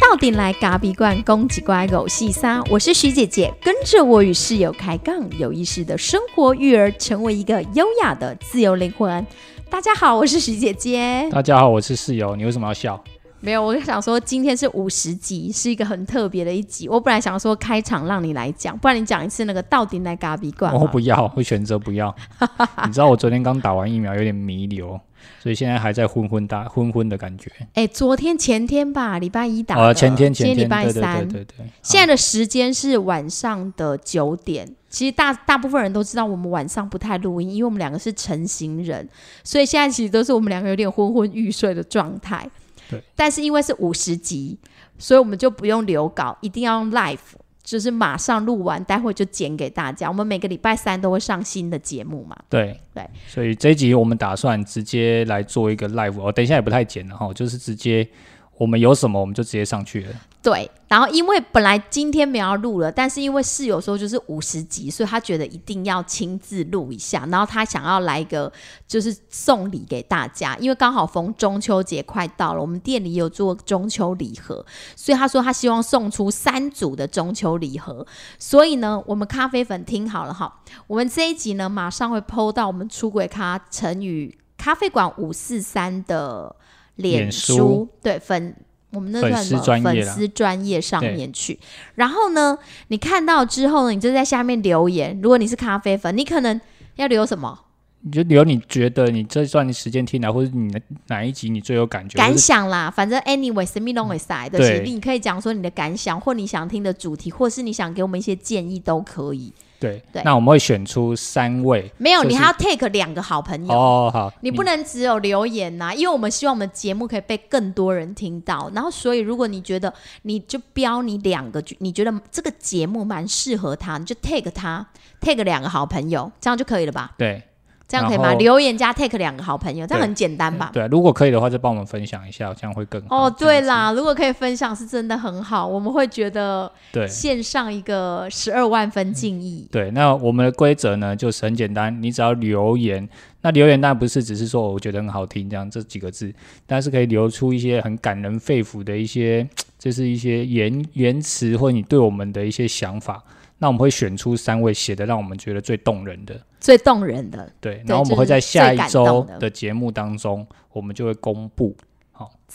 到底来咖比罐攻击乖狗细沙，我是徐姐姐，跟着我与室友开杠，有意识的生活育儿，成为一个优雅的自由灵魂。大家好，我是徐姐姐。大家好，我是室友。你为什么要笑？没有，我想说今天是五十集，是一个很特别的一集。我本来想说开场让你来讲，不然你讲一次那个到底来咖比罐。我不要，会选择不要。你知道我昨天刚打完疫苗，有点弥留。所以现在还在昏昏大昏昏的感觉。哎，昨天前天吧，礼拜一打的。前天前天礼拜三。对对对。现在的时间是晚上的九点。其实大大部分人都知道，我们晚上不太录音，因为我们两个是成型人，所以现在其实都是我们两个有点昏昏欲睡的状态。对。但是因为是五十集，所以我们就不用留稿，一定要用 live。就是马上录完，待会就剪给大家。我们每个礼拜三都会上新的节目嘛？对对，所以这一集我们打算直接来做一个 live，我等一下也不太剪了哈，就是直接。我们有什么，我们就直接上去了。对，然后因为本来今天没有录了，但是因为室友说就是五十集，所以他觉得一定要亲自录一下。然后他想要来一个就是送礼给大家，因为刚好逢中秋节快到了，我们店里有做中秋礼盒，所以他说他希望送出三组的中秋礼盒。所以呢，我们咖啡粉听好了哈，我们这一集呢马上会抛到我们出轨咖成语咖啡馆五四三的。脸书对粉，我们那算什么粉丝专业上面去，然后呢，你看到之后呢，你就在下面留言。如果你是咖啡粉，你可能要留什么？你就留你觉得你这段时间听来，或者你的哪一集你最有感觉？感想啦，反正 anyway，什么 long side 的，你可以讲说你的感想，或你想听的主题，或是你想给我们一些建议都可以。对，那我们会选出三位。没有，你还要 take 两个好朋友哦。好，你不能只有留言呐，因为我们希望我们节目可以被更多人听到。然后，所以如果你觉得你就标你两个，你觉得这个节目蛮适合他，你就 take 他 take 两个好朋友，这样就可以了吧？对。这样可以吗？留言加 take 两个好朋友，这样很简单吧？对，如果可以的话，就帮我们分享一下，这样会更好。哦，对啦，如果可以分享，是真的很好，我们会觉得对线上一个十二万分敬意。对，那我们的规则呢，就是很简单，你只要留言，那留言当然不是只是说我觉得很好听这样这几个字，但是可以留出一些很感人肺腑的一些，就是一些言言辞或你对我们的一些想法。那我们会选出三位写的让我们觉得最动人的、最动人的。对，然后我们会在下一周的节目当中，我们就会公布。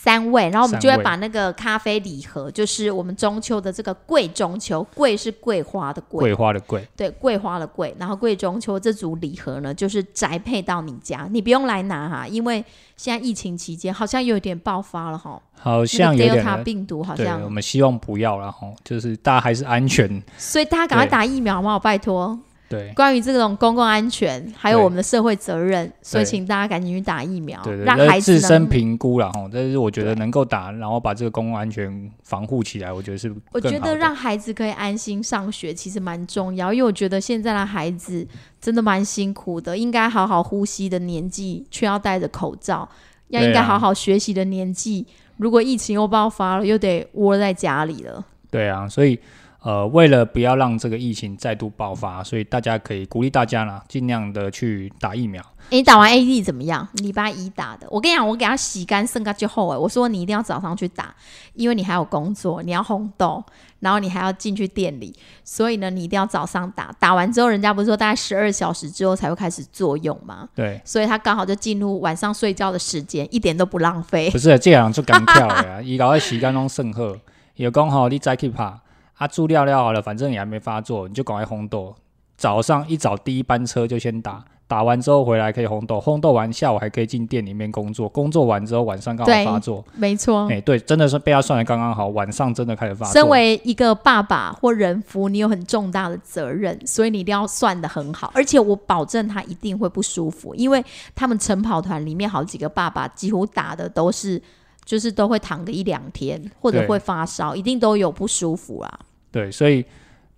三位，然后我们就会把那个咖啡礼盒，就是我们中秋的这个桂中秋，桂是桂花的桂，桂花的桂，对，桂花的桂，然后桂中秋这组礼盒呢，就是宅配到你家，你不用来拿哈，因为现在疫情期间好像有点爆发了哈，好像有点病毒，好像我们希望不要了哈，就是大家还是安全，所以大家赶快打疫苗嘛，拜托。对，关于这种公共安全，还有我们的社会责任，所以请大家赶紧去打疫苗，让孩子自身评估了哈。但是我觉得能够打，然后把这个公共安全防护起来，我觉得是。我觉得让孩子可以安心上学，其实蛮重要，因为我觉得现在的孩子真的蛮辛苦的，应该好好呼吸的年纪，却要戴着口罩；要应该好好学习的年纪，如果疫情又爆发了，又得窝在家里了。对啊，所以。呃，为了不要让这个疫情再度爆发，所以大家可以鼓励大家啦，尽量的去打疫苗。你打完 A D 怎么样？礼拜一打的，我跟你讲，我给他洗干剩个就后哎，我说你一定要早上去打，因为你还有工作，你要烘豆，然后你还要进去店里，所以呢，你一定要早上打。打完之后，人家不是说大概十二小时之后才会开始作用吗？对，所以他刚好就进入晚上睡觉的时间，一点都不浪费。不是这样就干跳呀，伊搞个洗干拢剩喝，有讲好你再去拍。啊，猪料料好了，反正你还没发作，你就赶快烘豆。早上一早第一班车就先打，打完之后回来可以烘豆，烘豆完下午还可以进店里面工作，工作完之后晚上刚好发作。没错。哎，对，真的是被他算的刚刚好，晚上真的开始发作。身为一个爸爸或人夫，你有很重大的责任，所以你一定要算的很好。而且我保证他一定会不舒服，因为他们晨跑团里面好几个爸爸几乎打的都是，就是都会躺个一两天，或者会发烧，一定都有不舒服啊。对，所以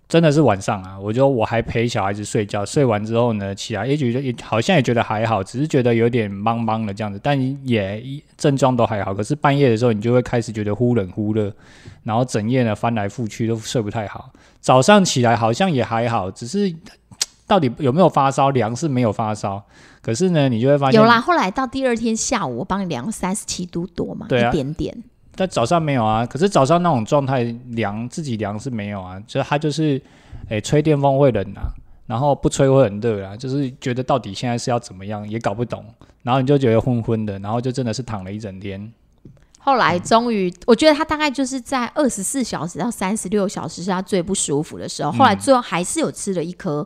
真的是晚上啊，我觉得我还陪小孩子睡觉，睡完之后呢，起来也觉得也好像也觉得还好，只是觉得有点懵懵的这样子，但也症状都还好。可是半夜的时候，你就会开始觉得忽冷忽热，然后整夜呢翻来覆去都睡不太好。早上起来好像也还好，只是。到底有没有发烧？量是没有发烧，可是呢，你就会发现有啦。后来到第二天下午，我帮你量三十七度多嘛，对啊一点点。但早上没有啊，可是早上那种状态凉自己凉是没有啊，就是他就是，诶、吹电风会冷啊，然后不吹会很热啊，就是觉得到底现在是要怎么样也搞不懂，然后你就觉得昏昏的，然后就真的是躺了一整天。后来终于，我觉得他大概就是在二十四小时到三十六小时是他最不舒服的时候。后来最后还是有吃了一颗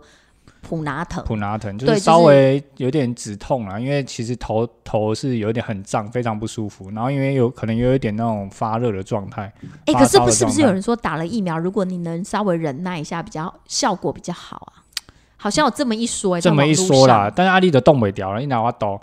普拿疼，普拿疼就是是稍微有点止痛啊，因为其实头头是有点很胀，非常不舒服，然后因为有可能有一点那种发热的状态，哎、发可是不是不是有人说打了疫苗，如果你能稍微忍耐一下，比较效果比较好啊？好像有这么一说、欸，这么一说啦，，但是阿丽的动尾掉了，你拿我抖，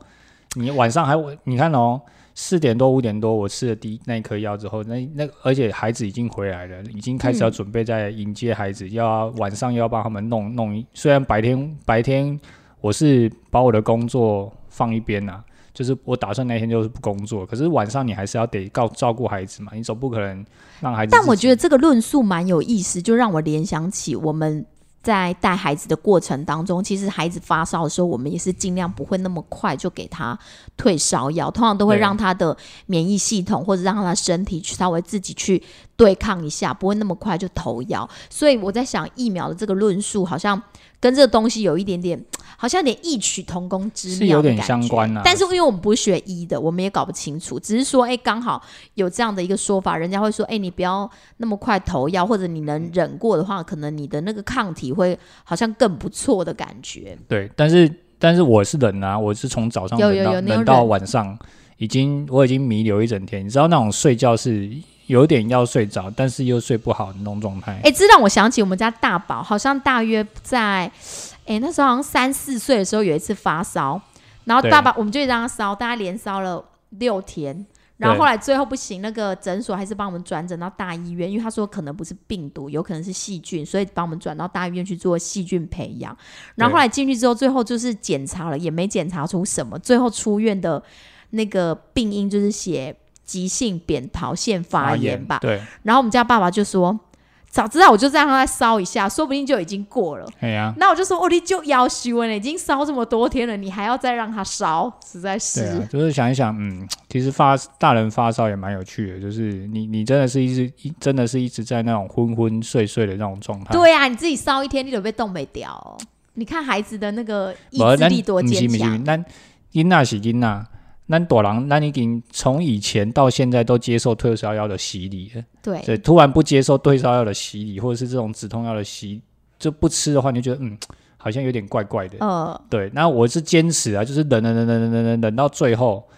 你晚上还你看哦，四点多五点多我吃了第一那一颗药之后，那那而且孩子已经回来了，已经开始要嗯准备在迎接孩子，要晚上又要帮他们弄弄一，虽然白天白天我是把我的工作放一边呐、就是我打算那天就是不工作，可是晚上你还是要得告照顾孩子嘛，你总不可能让孩子。但我觉得这个论述蛮有意思，就让我联想起我们在带孩子的过程当中，其实孩子发烧的时候，我们也是尽量不会那么快就给他退烧药，通常都会让他的免疫系统或者让他的身体去稍微自己去对抗一下，不会那么快就投药。所以我在想，疫苗的这个论述好像跟这个东西有一点点，好像有点异曲同工之是有点相关啊但是因为我们不是学医的，我们也搞不清楚，只是说，哎，刚好有这样的一个说法，人家会说，哎，你不要那么快投药，或者你能忍过的话，可能你的那个抗体会好像更不错的感觉。对，但是但是我是忍啊，我是从早上有忍到有有你有忍到晚上，已经我已经弥留一整天。你知道那种睡觉是有点要睡着，但是又睡不好那种状态。哎，这让我想起我们家大宝，好像大约在，哎，那时候好像三四岁的时候有一次发烧，然后大宝我们就让他烧，大概连烧了六天。然后后来最后不行，那个诊所还是帮我们转诊到大医院，因为他说可能不是病毒，有可能是细菌，所以帮我们转到大医院去做细菌培养。然后后来进去之后，最后就是检查了，也没检查出什么。最后出院的那个病因就是写急性扁桃腺发炎吧。对，然后我们家爸爸就说：“早知道我就让他再烧一下，说不定就已经过了。”哎呀、那我就说：“哦，你就要修了，已经烧这么多天了，你还要再让他烧，实在是。对啊，就是想一想，嗯，其实发大人发烧也蛮有趣的，就是你你真的是一直一真的是一直在那种昏昏睡睡的那种状态。对啊，你自己烧一天，你都被冻没掉、哦。你看孩子的那个意志力多坚强。那囡仔是囡仔，咱大人咱已经从以前到现在都接受退烧药的洗礼了。对，对，突然不接受退烧药的洗礼，或者是这种止痛药的洗，就不吃的话，你就觉得嗯，好像有点怪怪的。呃，对，那我是坚持啊，就是忍忍忍忍忍忍忍忍到最后，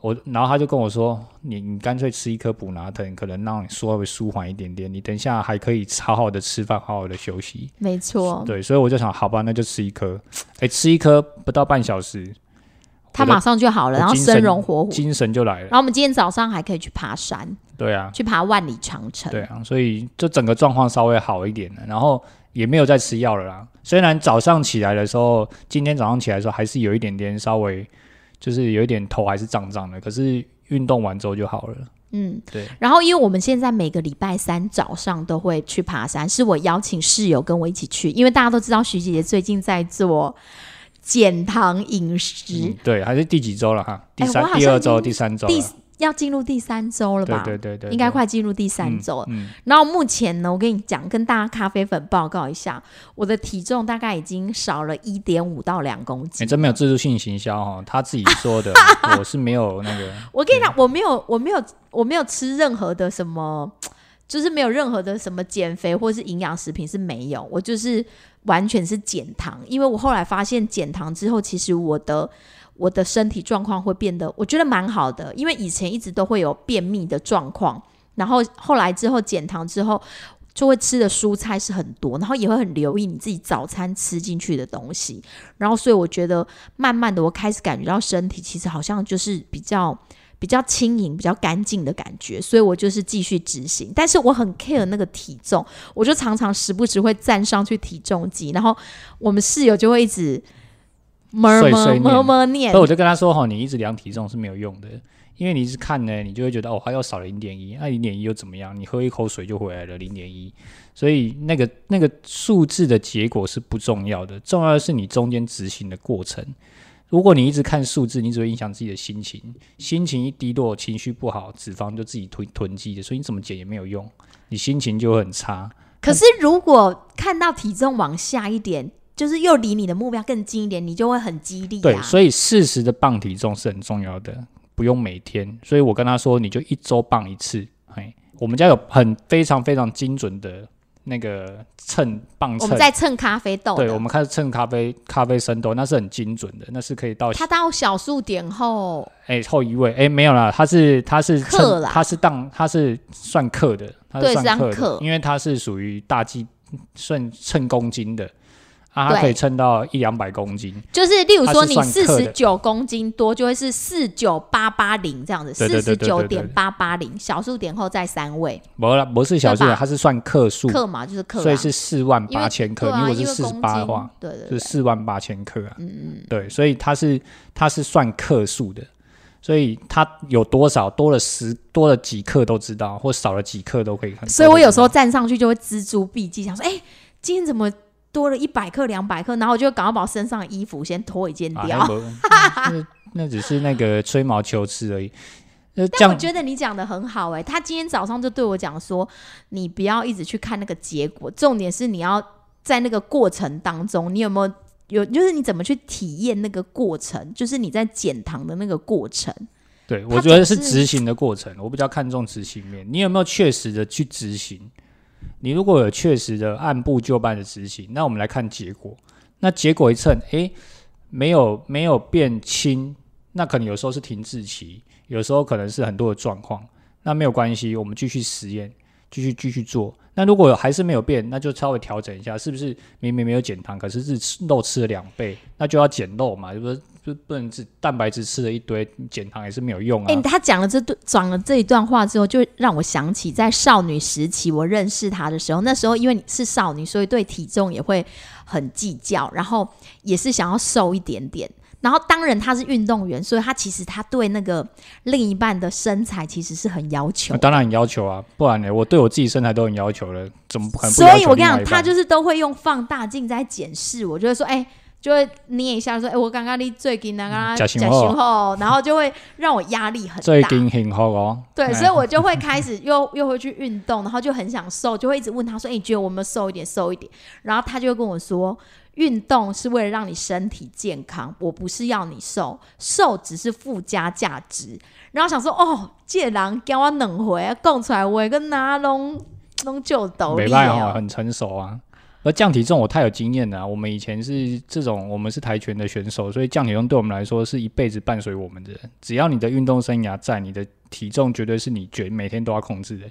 我然后他就跟我说，你你干脆吃一颗补拿疼，可能让你稍微舒缓一点点，你等一下还可以好好的吃饭，好好的休息。没错，对，所以我就想，好吧，那就吃一颗。哎，吃一颗不到半小时，他马上就好了，然后神生龙活虎。精神就来了。然后我们今天早上还可以去爬山，对啊，去爬万里长城。对啊，所以就整个状况稍微好一点了，然后也没有再吃药了啦。虽然早上起来的时候，今天早上起来的时候还是有一点点稍微，就是有一点头还是胀胀的，可是运动完之后就好了。嗯，对。然后，因为我们现在每个礼拜三早上都会去爬山，是我邀请室友跟我一起去，因为大家都知道徐姐姐最近在做减糖饮食，嗯，对，还是第几周了哈？第三、第二周、第三周第。要进入第三周了对吧？对对对，应该快进入第三周了。嗯，然后目前呢，我跟你讲，跟大家咖啡粉报告一下，我的体重大概已经少了一点五到两公你、斤。真没有自助性行销哈，他自己说的，我是没有那个。我跟你讲，我没有，我没有，我没有吃任何的什么，就是没有任何的什么减肥或是营养食品是没有，我就是完全是减糖，因为我后来发现减糖之后，其实我的我的身体状况会变得，我觉得蛮好的，因为以前一直都会有便秘的状况，然后后来之后减糖之后。就会吃的蔬菜是很多，然后也会很留意你自己早餐吃进去的东西，然后所以我觉得慢慢的我开始感觉到身体其实好像就是比较比较轻盈、比较干净的感觉，所以我就是继续执行。但是我很 care 那个体重，我就常常时不时会站上去体重机，然后我们室友就会一直么么么么念所以，我就跟他说哈，你一直量体重是没有用的，因为你一直看呢，你就会觉得哦，还要少了零点一，那零点一又怎么样？你喝一口水就回来了零点一，所以那个那个数字的结果是不重要的，重要的是你中间执行的过程。如果你一直看数字，你只会影响自己的心情，心情一低落，情绪不好，脂肪就自己囤囤积的，所以你怎么减也没有用，你心情就会很差。可是如果看到体重往下一点，就是又离你的目标更近一点，你就会很激励、啊。对，所以适时的磅体重是很重要的，不用每天。所以我跟他说，你就一周磅一次。嘿，我们家有很非常非常精准的那个秤磅秤我们，在称咖啡豆，对，我们开始称咖啡咖啡生豆，那是很精准的，那是可以到它到小数点后，哎、后一位。哎、没有啦，它是它是克啦它是当它是算克的，它对是算克因为它是属于大计算称公斤的啊，它可以称到一两百公斤。就是例如说你四十九公斤多，就会是四九八八零这样子，四十九点八八零，小数点后再三位。不啦，不是小数点，它是算克数，克嘛，就是克啊，所以是四万八千克。如果是四十八的话，，对对对，是四万八千克啊。嗯嗯，对，所以它是它是算克数的，所以它有多少多了十多了几克都知道，或少了几克都可以看。所以我有时候站上去就会锱铢必记，想说，哎、今天怎么多了一百克、两百克？然后我就赶快把我身上的衣服先脱一件掉。啊 那只是那个吹毛求疵而已。但我觉得你讲的很好、哎，他今天早上就对我讲说，你不要一直去看那个结果，重点是你要在那个过程当中，你有没有有，就是你怎么去体验那个过程，就是你在减糖的那个过程。对，我觉得是执行的过程，我比较看重执行面。你有没有确实的去执行？你如果有确实的按部就班的执行，那我们来看结果。那结果一称，诶，没有没有变轻，那可能有时候是停滞期，有时候可能是很多的状况，那没有关系，我们继续实验，继续继续做。那如果还是没有变，那就稍微调整一下，是不是明明没有减糖，可是是吃肉吃了两倍，那就要减肉嘛，就是就不能只蛋白质吃了一堆，减糖也是没有用啊。哎、他讲了这段讲了这一段话之后，就让我想起在少女时期我认识他的时候，那时候因为你是少女，所以对体重也会很计较，然后也是想要瘦一点点。然后当然他是运动员，所以他其实他对那个另一半的身材其实是很要求啊。当然很要求啊，不然呢，我对我自己身材都很要求了，怎么可能不所以我跟你讲，他就是都会用放大镜在检视我，就会说，哎、就会捏一下说，哎、我刚刚你最近那个假胸后后，然后就会让我压力很大。最近很好哦。对，哎所以我就会开始又 又会去运动，然后就很想瘦，就会一直问他说：“哎、你觉得我们瘦一点，瘦一点？”然后他就会跟我说：“运动是为了让你身体健康，我不是要你瘦，瘦只是附加价值。”然后想说：“哦，这人给我两回讲出来，我跟哪拢拢就抖没办法，很成熟啊。而降体重我太有经验了、我们以前是这种，我们是跆拳的选手，所以降体重对我们来说是一辈子伴随我们的人。只要你的运动生涯在，你的体重绝对是你绝每天都要控制的。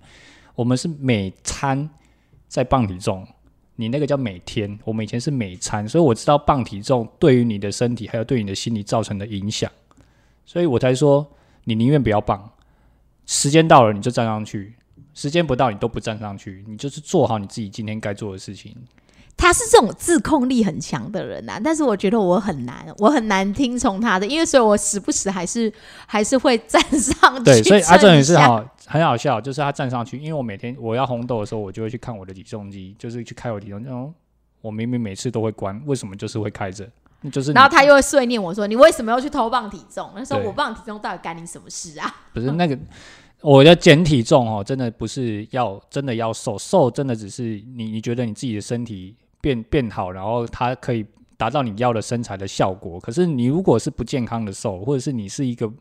我们是每餐在磅体重，你那个叫每天，我们以前是每餐，所以我知道磅体重对于你的身体还有对你的心理造成的影响，所以我才说你宁愿不要磅，时间到了你就站上去，时间不到你都不站上去，你就是做好你自己今天该做的事情。他是这种自控力很强的人啊，但是我觉得我很难，我很难听从他的，因为所以我时不时还是还是会站上去。对，所以阿正也是哈。哈，很好笑，就是他站上去，因为我每天我要红豆的时候，我就会去看我的体重机，就是去开我体重机。哦，我明明每次都会关，为什么就是会开着？就是然后他又会碎念我说：“你为什么要去偷磅体重？”那时候我磅体重到底干你什么事啊？不是那个，我要减体重哦，真的不是要真的要瘦，瘦真的只是你你觉得你自己的身体变变好，然后它可以达到你要的身材的效果。可是你如果是不健康的瘦，或者是你是一个哎、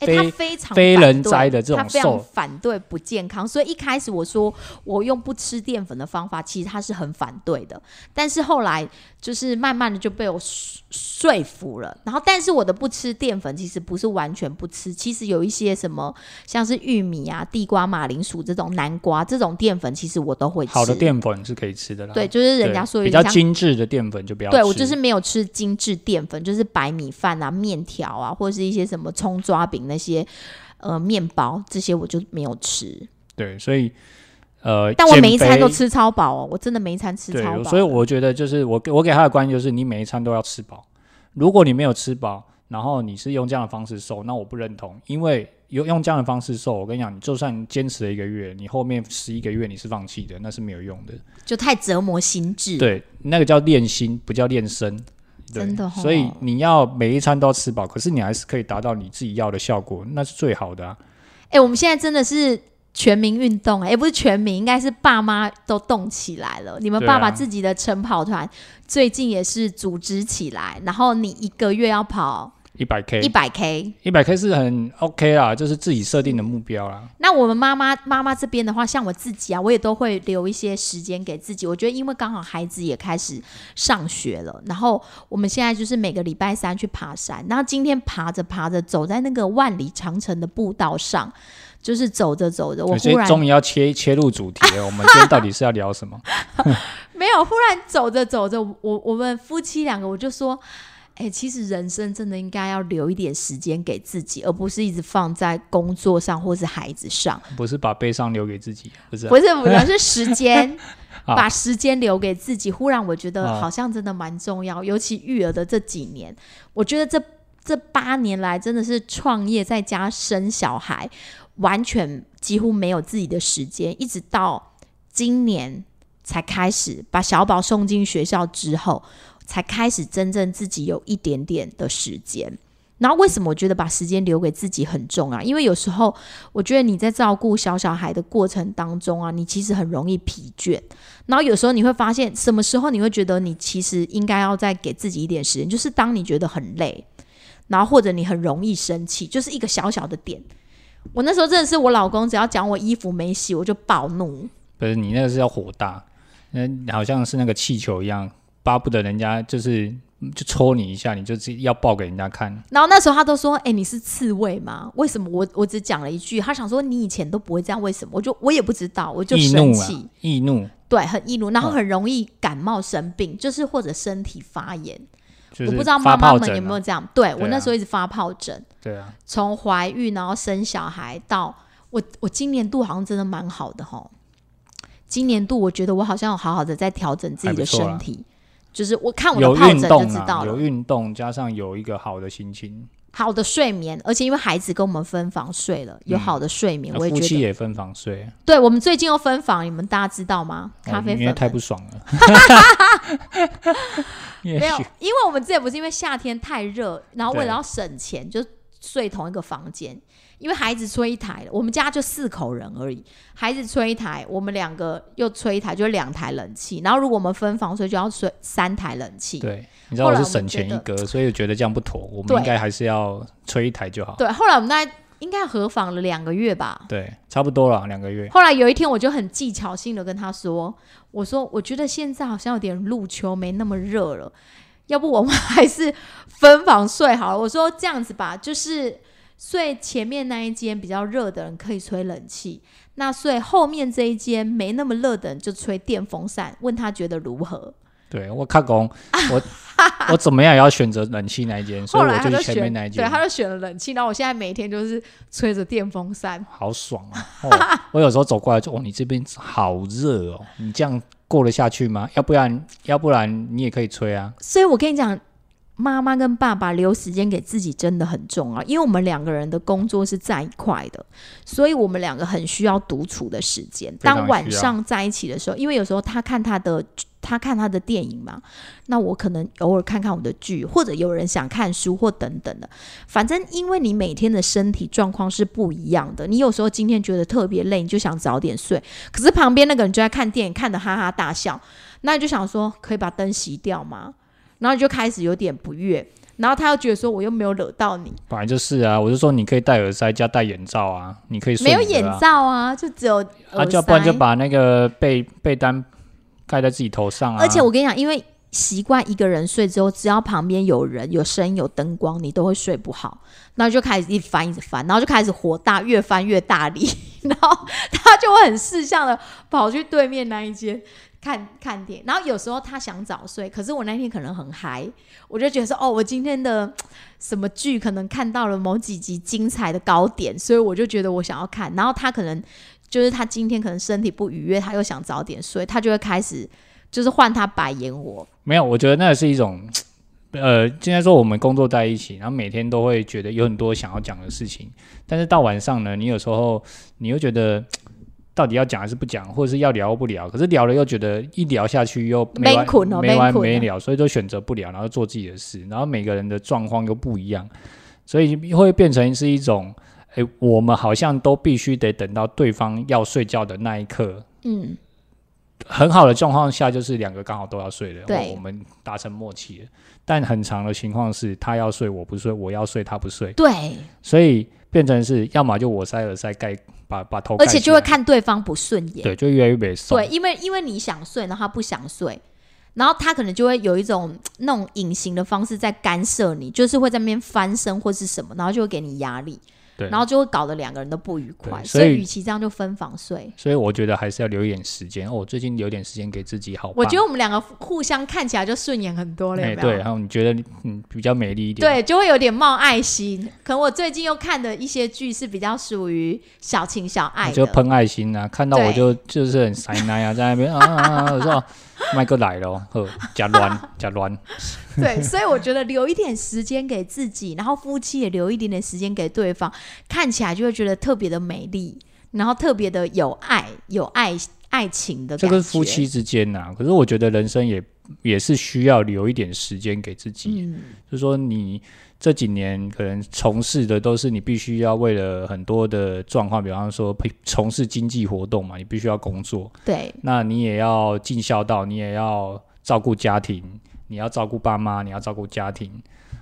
非他非常非人哉的这种他非常反对不健康，所以一开始我说我用不吃淀粉的方法，其实他是很反对的。但是后来就是慢慢的就被我说说服了。然后，但是我的不吃淀粉其实不是完全不吃，其实有一些什么像是玉米啊、地瓜、马铃薯这种南瓜这种淀粉，其实我都会吃。好的淀粉是可以吃的啦。对，就是人家说比较精致的淀粉就不要吃。对我就是没有吃精致淀粉，就是白米饭啊、面条啊，或者是一些什么葱抓饼那些呃面包这些我就没有吃。对，所以呃，但我每一餐都吃超饱哦，我真的每一餐吃超，饱。所以我觉得就是我给我给他的观念就是，你每一餐都要吃饱。如果你没有吃饱，然后你是用这样的方式瘦，那我不认同，因为用用这样的方式瘦，我跟你讲，你就算坚持了一个月，你后面十一个月你是放弃的，那是没有用的。就太折磨心智。，对，那个叫练心，不叫练身。对真的吼所以你要每一餐都要吃饱，可是你还是可以达到你自己要的效果，那是最好的啊。哎、我们现在真的是全民运动、哎，不是全民，应该是爸妈都动起来了。你们爸爸自己的晨跑团最近也是组织起来，然后你一个月要跑一百 K，一百 K。一百 K 是很 OK 啦，就是自己设定的目标啦。那我们妈妈妈妈这边的话，像我自己啊，我也都会留一些时间给自己。我觉得，因为刚好孩子也开始上学了，然后我们现在就是每个礼拜三去爬山。然后今天爬着爬着，走在那个万里长城的步道上，就是走着走着，我忽然终于要切切入主题了，我们今天到底是要聊什么？没有，忽然走着走着，我我们夫妻两个我就说。哎、其实人生真的应该要留一点时间给自己，而不是一直放在工作上或是孩子上。不是把悲伤留给自己，不是啊、不是不是，是时 间，把时间留给自己。忽然我觉得好好像真的蛮重要，尤其育儿的这几年，我觉得这这八年来真的是创业在家生小孩，完全几乎没有自己的时间，一直到今年才开始把小宝送进学校之后，才开始真正自己有一点点的时间。然后为什么我觉得把时间留给自己很重要？因为有时候我觉得你在照顾小小孩的过程当中啊，你其实很容易疲倦。然后有时候你会发现，什么时候你会觉得你其实应该要再给自己一点时间，就是当你觉得很累，然后或者你很容易生气，就是一个小小的点。我那时候真的是我老公，只要讲我衣服没洗，我就暴怒。不是你那个是要火大，那好像是那个气球一样，巴不得人家就是就戳你一下，你就是要爆给人家看。然后那时候他都说：“哎、你是刺猬吗？为什么我我只讲了一句？他想说你以前都不会这样，为什么？我就我也不知道，我就生气，，易怒对，很易怒，然后嗯很容易感冒生病，就是或者身体发炎。就是我不知道妈妈们有没有这样？对我那时候一直发疱疹，对啊，从怀孕然后生小孩到我我今年度好像真的蛮好的哈。今年度我觉得我好像有好好的在调整自己的身体，就是我看我的有疱疹就知道了。有运动加上有一个好的心情，好的睡眠，而且因为孩子跟我们分房睡了，有好的睡眠，我也嗯夫妻觉得。也分房睡，对我们最近又分房，你们大家知道吗？咖啡哦因为太不爽了。也 没有，因为我们之前不是因为夏天太热，然后为了要省钱，就睡同一个房间。因为孩子吹一台，我们家就四口人而已，孩子吹一台，我们两个又吹一台，就两台冷气。然后如果我们分房睡，就要吹三台冷气。对，你知道我是省钱一格，所以我觉得这样不妥，我们应该还是要吹一台就好。对，后来我们大概应该合房了两个月吧。对，差不多了，两个月。后来有一天，我就很技巧性的跟他说：“我说，我觉得现在好像有点入秋，没那么热了，要不我们还是分房睡好了。”我说这样子吧，就是睡前面那一间比较热的人可以吹冷气，那睡后面这一间没那么热的人就吹电风扇，问他觉得如何。对我看工，我我怎么样也要选择冷气那一间，所后以我就去前面那一间，对他就选了冷气，然后我现在每天就是吹着电风扇。好爽啊！哦、我有时候走过来就，哦，你这边好热哦，你这样过得下去吗？要不然，要不然你也可以吹啊。所以我跟你讲，妈妈跟爸爸留时间给自己真的很重要，因为我们两个人的工作是在一块的，所以我们两个很需要独处的时间。当晚上在一起的时候，因为有时候他看他的。他看他的电影嘛，那我可能偶尔看看我的剧，或者有人想看书或等等的。反正因为你每天的身体状况是不一样的，你有时候今天觉得特别累，你就想早点睡，可是旁边那个人就在看电影，看得哈哈大笑，那你就想说可以把灯熄掉吗？然后你就开始有点不悦，然后他又觉得说我又没有惹到你，本来就是啊，我就说你可以戴耳塞加戴眼罩啊，你可以没有眼罩啊，就只有啊，耳要不然就把那个被被单盖在自己头上啊。而且我跟你讲，因为习惯一个人睡之后，只要旁边有人、有声音、有灯光，你都会睡不好。然后就开始一翻，一直翻，然后就开始火大，越翻越大力，然后他就会很识相的跑去对面那一间看看电影。然后有时候他想早睡，可是我那天可能很嗨，我就觉得说，哦，我今天的什么剧可能看到了某几集精彩的高点，所以我就觉得我想要看。然后他可能就是他今天可能身体不愉悦，他又想早点睡，他就会开始就是换他白眼我。没有，我觉得那是一种 呃，现在说我们工作在一起，然后每天都会觉得有很多想要讲的事情，但是到晚上呢，你有时候你又觉得到底要讲还是不讲，或者是要聊不聊，可是聊了又觉得一聊下去又没完没困哦没完没了，所以就选择不聊，然后做自己的事，然后每个人的状况又不一样，所以会变成是一种，诶，我们好像都必须得等到对方要睡觉的那一刻，嗯，很好的状况下，就是两个刚好都要睡了，我们达成默契了。但很长的情况是，他要睡我不睡，我要睡他不睡，对，所以变成是要么就我塞耳塞盖而且就会看对方不顺眼。对，就越来越没送。对，因为因为你想睡，然后他不想睡，然后他可能就会有一种那种隐形的方式在干涉你，就是会在那边翻身或是什么，然后就会给你压力，对，然后就会搞得两个人都不愉快。所以与其这样，就分房睡。所以我觉得还是要留一点时间。哦，我最近留点时间给自己，好棒。我觉得我们两个互相看起来就顺眼很多了，有哎，没有？对，然后你觉得嗯比较美丽一点，对，就会有点冒爱心。可能我最近又看的一些剧是比较属于小情小爱的，就喷爱心啊，看到我就就是很塞奶啊，在那边啊啊啊，我说哦 麦克来了，呵，加乱 加乱，对，所以我觉得留一点时间给自己，然后夫妻也留一点点时间给对方，看起来就会觉得特别的美丽，然后特别的有爱、有爱爱情的这。个是夫妻之间呐、可是我觉得人生也也是需要留一点时间给自己，嗯，就是说你这几年可能从事的都是你必须要为了很多的状况，比方说从事经济活动嘛，你必须要工作，对那你也要尽孝道，你也要照顾家庭，你要照顾爸妈，你要照顾家庭。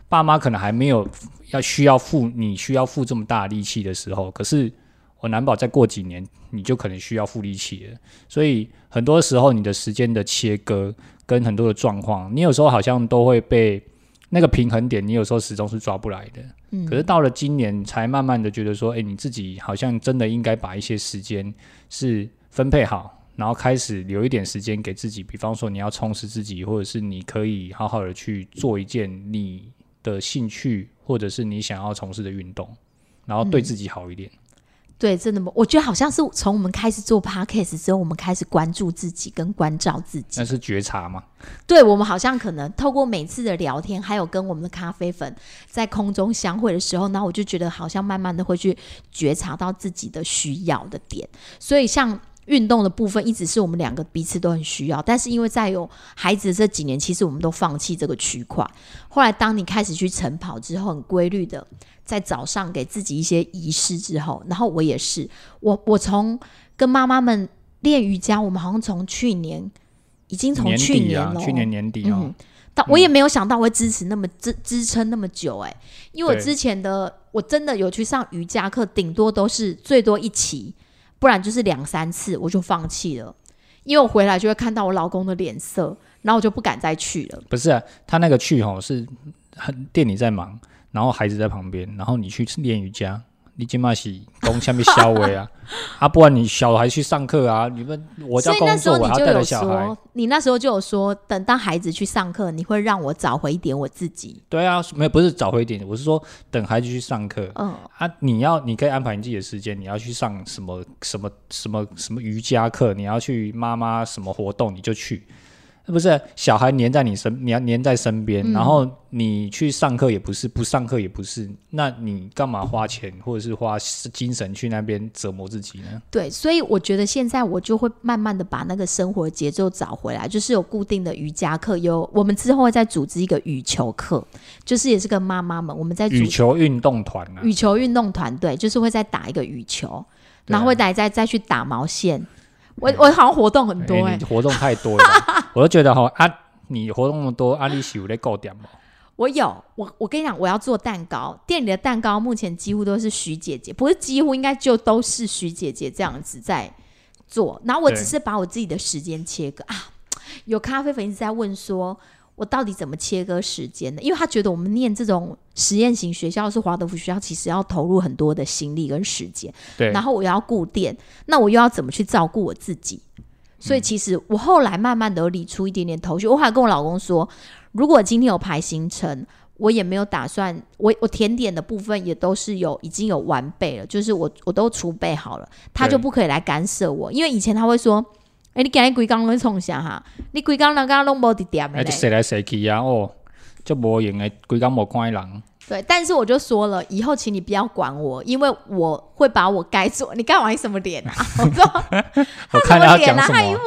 爸妈可能还没有要需要付你需要付这么大力气的时候，可是我难保再过几年你就可能需要付力气了。所以很多时候你的时间的切割跟很多的状况，你有时候好像都会被那个平衡点，你有时候始终是抓不来的。嗯可是到了今年，才慢慢的觉得说，哎、你自己好像真的应该把一些时间是分配好，然后开始留一点时间给自己。比方说，你要充实自己，或者是你可以好好的去做一件你的兴趣，或者是你想要从事的运动，然后对自己好一点。对，真的吗？我觉得好像是从我们开始做 podcast 之后，我们开始关注自己跟关照自己那。是觉察吗？对我们好像可能透过每次的聊天，还有跟我们的咖啡粉在空中相会的时候，那我就觉得好像慢慢的会去觉察到自己的需要的点。所以像运动的部分，一直是我们两个彼此都很需要，但是因为在有孩子这几年，其实我们都放弃这个区块。后来当你开始去晨跑之后，很规律的在早上给自己一些仪式之后，然后我也是，我我从跟妈妈们练瑜伽，我们好像从去年。已经从年去年了，去年年底哦嗯，，但我也没有想到会支持那么支支撑那么久哎、因为我之前的我真的有去上瑜伽课，顶多都是最多一期，不然就是两三次我就放弃了，因为我回来就会看到我老公的脸色，然后我就不敢再去了。不是啊，他那个去吼是很店里在忙，然后孩子在旁边，然后你去练瑜伽，你今嘛是攻下面消微啊，啊，不然你小孩去上课啊，你们我所以那时要工作，我要带着小孩说，，你那时候就有说，等到孩子去上课，你会让我找回一点我自己。对啊，没有不是找回一点，我是说等孩子去上课嗯，啊，你要你可以安排你自己的时间，你要去上什么什么什么什么瑜伽课，你要去妈妈什么活动你就去。不是小孩黏在你身，你要黏在身边，嗯。然后你去上课也不是，不上课也不是，那你干嘛花钱或者是花精神去那边折磨自己呢？对，所以我觉得现在我就会慢慢的把那个生活节奏找回来，就是有固定的瑜伽课，有我们之后会再组织一个羽球课，就是也是跟妈妈们，我们在羽球运动团啊，羽球运动团队，就是会再打一个羽球，然后会再再再去打毛线。我我好像活动很多哎、你活动太多了。吧，我都觉得哈啊，你活动那么多，啊，你是有在够点吗？我有我我跟你讲，我要做蛋糕，店里的蛋糕目前几乎都是徐姐姐，不是几乎应该就都是徐姐姐这样子在做，然后我只是把我自己的时间切割啊。有咖啡粉一直在问说，我到底怎么切割时间呢？因为他觉得我们念这种实验型学校是华德福学校，其实要投入很多的心力跟时间。对，然后我又要顾店，那我又要怎么去照顾我自己？所以嗯其实我后来慢慢的理出一点点头绪。我后来跟我老公说，如果今天有排行程，我也没有打算，我我甜点的部分也都是有已经有完备了，就是我我都储备好了，他就不可以来干涉我，因为以前他会说。哎、你今日规工拢冲啥哈？你规工人家拢无伫店的哎，就嘞，谁来谁去啊？哦，就无用的，规工无看人。对，但是我就说了，以后请你不要管我，因为我会把我该做。你干嘛？你什么脸啊？我知道，我看他要讲啊，什么，他一副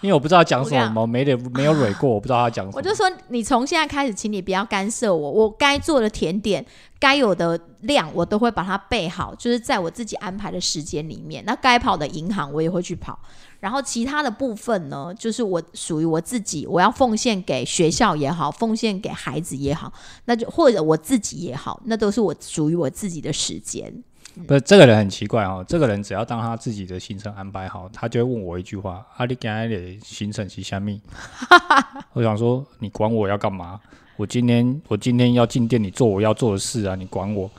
因为我不知道讲什么，没得没有蕊过，我不知道他讲什么。我就说，你从现在开始，请你不要干涉我。我该做的甜点，该有的量，我都会把它备好，就是在我自己安排的时间里面。那该跑的银行，我也会去跑。然后其他的部分呢，就是我属于我自己，我要奉献给学校也好，奉献给孩子也好，那就或者我自己也好，那都是我属于我自己的时间。不是这个人很奇怪哦，这个人只要当他自己的行程安排好，他就会问我一句话：啊，你今天的行程是虾米？我想说，你管我要干嘛？我今天我今天要进店里做我要做的事啊，你管我？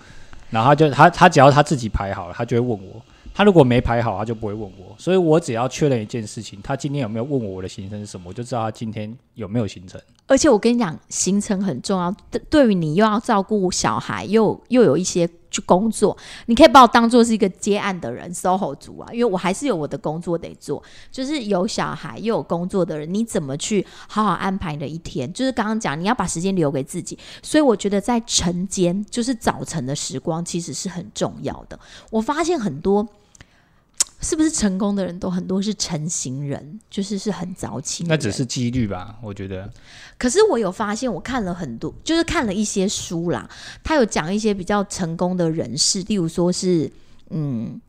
然后他就他他只要他自己排好了，他就会问我。他如果没排好，他就不会问我。所以我只要确认一件事情，他今天有没有问我我的行程是什么，我就知道他今天有没有行程。而且我跟你讲，行程很重要。对，于你又要照顾小孩，又又有一些去工作，你可以把我当做是一个接案的人，SOHO 族啊。因为我还是有我的工作得做，就是有小孩又有工作的人，你怎么去好好安排你的一天？就是刚刚讲，你要把时间留给自己。所以我觉得在晨间，就是早晨的时光，其实是很重要的。我发现很多。是不是成功的人都很多是成型人，就是是很早起？那只是几率吧，我觉得。可是我有发现，我看了很多，就是看了一些书啦，他有讲一些比较成功的人士，例如说是，嗯，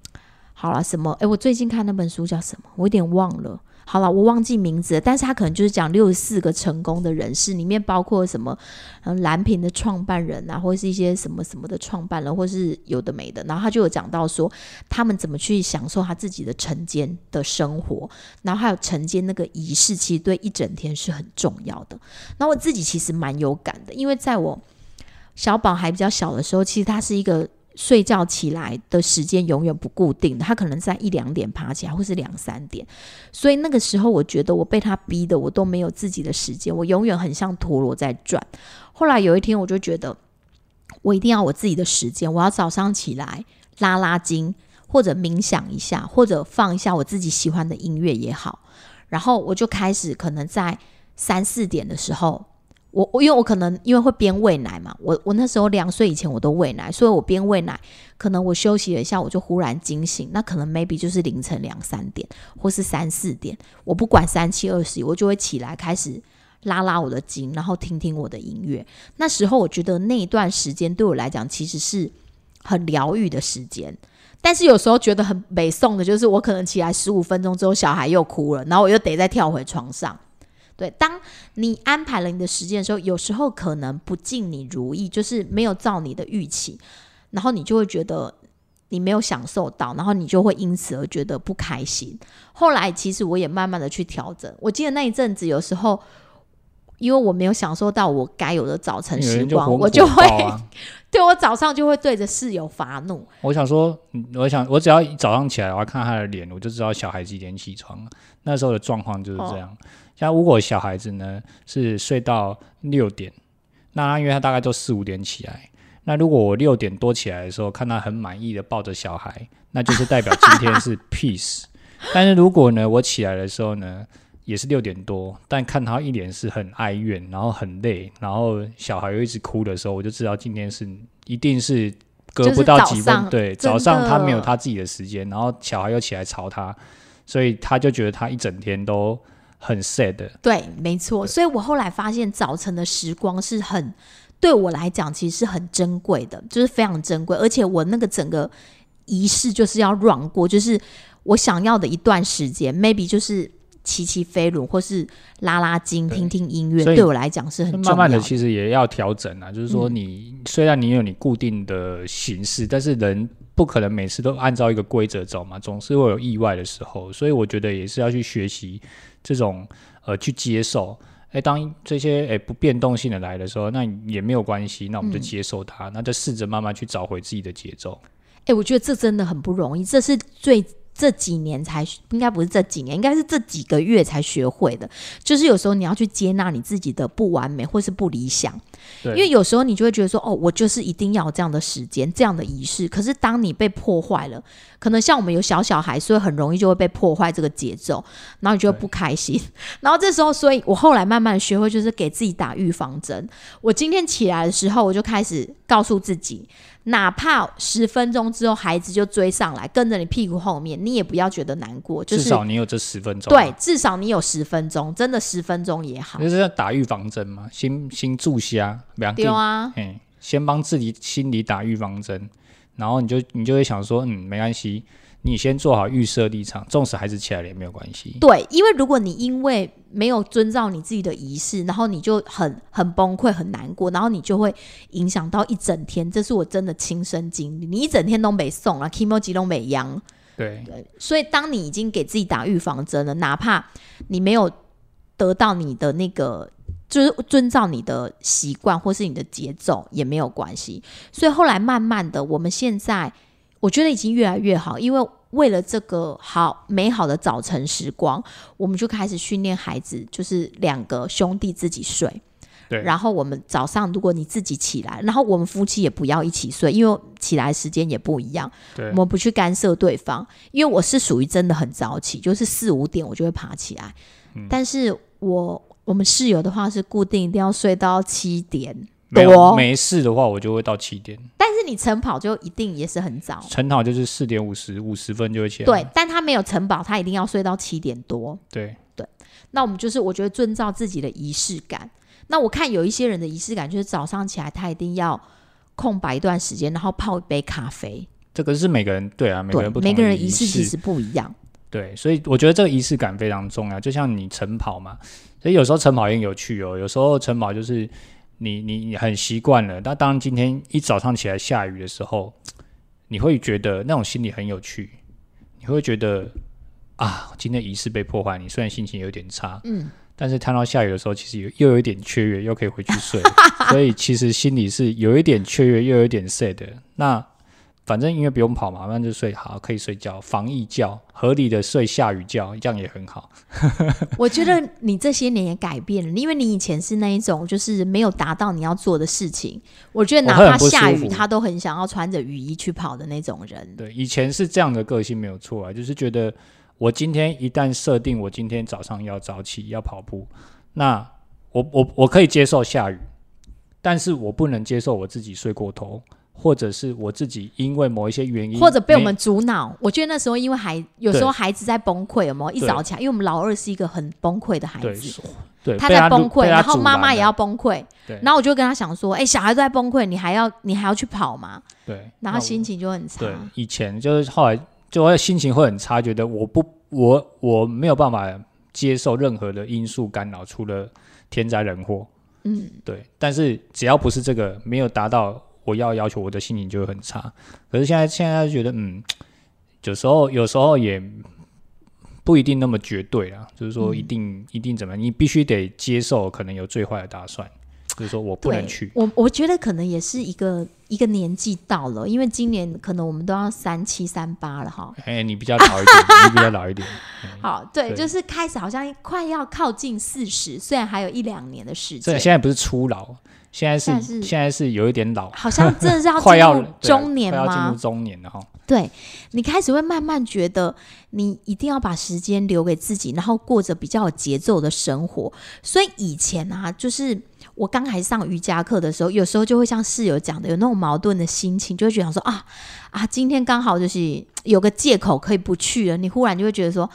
好了，什么？诶，我最近看那本书叫什么？我有点忘了。好了，我忘记名字了，但是他可能就是讲六十四个成功的人士，里面包括什么，嗯，蓝屏的创办人啊，或是一些什么什么的创办人，或是有的没的。然后他就有讲到说，他们怎么去享受他自己的晨间的生活，然后还有晨间那个仪式，其实对一整天是很重要的。那我自己其实蛮有感的，因为在我小宝还比较小的时候，其实他是一个。睡觉起来的时间永远不固定的，他可能在一两点爬起来，或是两三点，所以那个时候我觉得我被他逼的，我都没有自己的时间，我永远很像陀螺在转。后来有一天，我就觉得我一定要我自己的时间，我要早上起来拉拉筋，或者冥想一下，或者放一下我自己喜欢的音乐也好，然后我就开始可能在三四点的时候。我我因为我可能因为会边喂奶嘛，我我那时候两岁以前我都喂奶，所以我边喂奶，可能我休息了一下，我就忽然惊醒，那可能 maybe 就是凌晨两三点或是三四点，我不管三七二十一，我就会起来开始拉拉我的筋，然后听听我的音乐。那时候我觉得那一段时间对我来讲其实是很疗愈的时间，但是有时候觉得很北宋的，就是我可能起来十五分钟之后，小孩又哭了，然后我又得再跳回床上。对，当你安排了你的时间的时候，有时候可能不尽你如意，就是没有照你的预期，然后你就会觉得你没有享受到，然后你就会因此而觉得不开心。后来其实我也慢慢的去调整。我记得那一阵子，有时候因为我没有享受到我该有的早晨时光，我就会 对我早上就会对着室友发怒。我想说，我想我只要早上起来，我要看他的脸，我就知道小孩几点起床。那时候的状况就是这样。像如果小孩子呢是睡到六点，那因为他大概都四五点起来，那如果我六点多起来的时候，看他很满意的抱着小孩，那就是代表今天是 peace。但是如果呢我起来的时候呢也是六点多，但看他一脸是很哀怨，然后很累，然后小孩又一直哭的时候，我就知道今天是一定是隔不到几分，对，早上他没有他自己的时间，然后小孩又起来吵他，所以他就觉得他一整天都。很 sad，对，没错。所以我后来发现，早晨的时光是很对我来讲，其实是很珍贵的，就是非常珍贵。而且我那个整个仪式就是要 run 过，就是我想要的一段时间，maybe 就是骑骑飞轮，或是拉拉筋、听听音乐，对我来讲是很重要。慢慢的，其实也要调整啊。就是说，你虽然你有你固定的形式，但是人不可能每次都按照一个规则走嘛，总是会有意外的时候。所以我觉得也是要去学习。这种呃去接受，哎，当这些哎不变动性的来的时候，那也没有关系，那我们就接受它，那就试着慢慢去找回自己的节奏。哎，我觉得这真的很不容易，这是最这几年才应该不是这几年，应该是这几个月才学会的。就是有时候你要去接纳你自己的不完美或是不理想，因为有时候你就会觉得说，哦，我就是一定要有这样的时间、这样的仪式。可是当你被破坏了，可能像我们有小小孩，所以很容易就会被破坏这个节奏，然后你就会不开心。然后这时候，所以我后来慢慢学会，就是给自己打预防针。我今天起来的时候，我就开始告诉自己。哪怕十分钟之后孩子就追上来，跟着你屁股后面，你也不要觉得难过。至少你有这十分钟。对，至少你有十分钟，真的十分钟也好。就是要打预防针嘛，先先注虾，两丢啊，哎，先帮自己心里打预防针，然后你就你就会想说，嗯，没关系。你先做好预设立场，纵使孩子起来了也没有关系。对，因为如果你因为没有遵照你自己的仪式，然后你就很很崩溃、很难过，然后你就会影响到一整天。这是我真的亲身经历，你一整天都没送了，Kimo 吉都没阳。对对，所以当你已经给自己打预防针了，哪怕你没有得到你的那个，就是遵照你的习惯或是你的节奏也没有关系。所以后来慢慢的，我们现在。我觉得已经越来越好，因为为了这个好美好的早晨时光，我们就开始训练孩子，就是两个兄弟自己睡。对。然后我们早上如果你自己起来，然后我们夫妻也不要一起睡，因为起来时间也不一样。对。我们不去干涉对方，因为我是属于真的很早起，就是四五点我就会爬起来。嗯。但是我我们室友的话是固定一定要睡到七点。没没事的话，我就会到七点。但是你晨跑就一定也是很早。晨跑就是四点五十五十分就会起来。对，但他没有晨跑，他一定要睡到七点多。对对，那我们就是我觉得遵照自己的仪式感。那我看有一些人的仪式感就是早上起来他一定要空白一段时间，然后泡一杯咖啡。这个是每个人对啊，每个人不每个人仪式其实不一样。对，所以我觉得这个仪式感非常重要。就像你晨跑嘛，所以有时候晨跑也有趣哦。有时候晨跑就是。你你你很习惯了，那当今天一早上起来下雨的时候，你会觉得那种心理很有趣，你会觉得啊，今天仪式被破坏。你虽然心情有点差，嗯，但是看到下雨的时候，其实有又有一点雀跃，又可以回去睡，所以其实心里是有一点雀跃，又有一点 sad。那反正因为不用跑嘛，那就睡好，可以睡觉，防疫觉，合理的睡下雨觉，这样也很好。我觉得你这些年也改变了，因为你以前是那一种就是没有达到你要做的事情，我觉得哪怕下雨，他都很想要穿着雨衣去跑的那种人。对，以前是这样的个性没有错啊，就是觉得我今天一旦设定我今天早上要早起要跑步，那我我我可以接受下雨，但是我不能接受我自己睡过头。或者是我自己因为某一些原因，或者被我们阻挠。我觉得那时候因为孩有时候孩子在崩溃，有没有一早起来？因为我们老二是一个很崩溃的孩子，对，他在崩溃，然后妈妈也要崩溃，对。然后我就跟他想说：“哎，小孩都在崩溃，你还要你还要去跑吗？”对，然后心情就很差。对，以前就是后来就会心情会很差，觉得我不我我没有办法接受任何的因素干扰，除了天灾人祸。嗯，对。但是只要不是这个，没有达到。我要要求我的心情就会很差，可是现在现在觉得，嗯，有时候有时候也不一定那么绝对啊，就是说一定一定怎么样，你必须得接受可能有最坏的打算。就是说我不能去，我我觉得可能也是一个一个年纪到了，因为今年可能我们都要三七三八了哈。哎，你比较老一点，你比较老一点。好，对，就是开始好像快要靠近四十，虽然还有一两年的时间。现在不是初老，现在是现在是有一点老，好像真的是要 快要中年吗？要进入中年了哈。对你开始会慢慢觉得，你一定要把时间留给自己，然后过着比较有节奏的生活。所以以前啊，就是。我刚开始上瑜伽课的时候，有时候就会像室友讲的，有那种矛盾的心情，就会觉得说啊啊，今天刚好就是有个借口可以不去了。你忽然就会觉得说，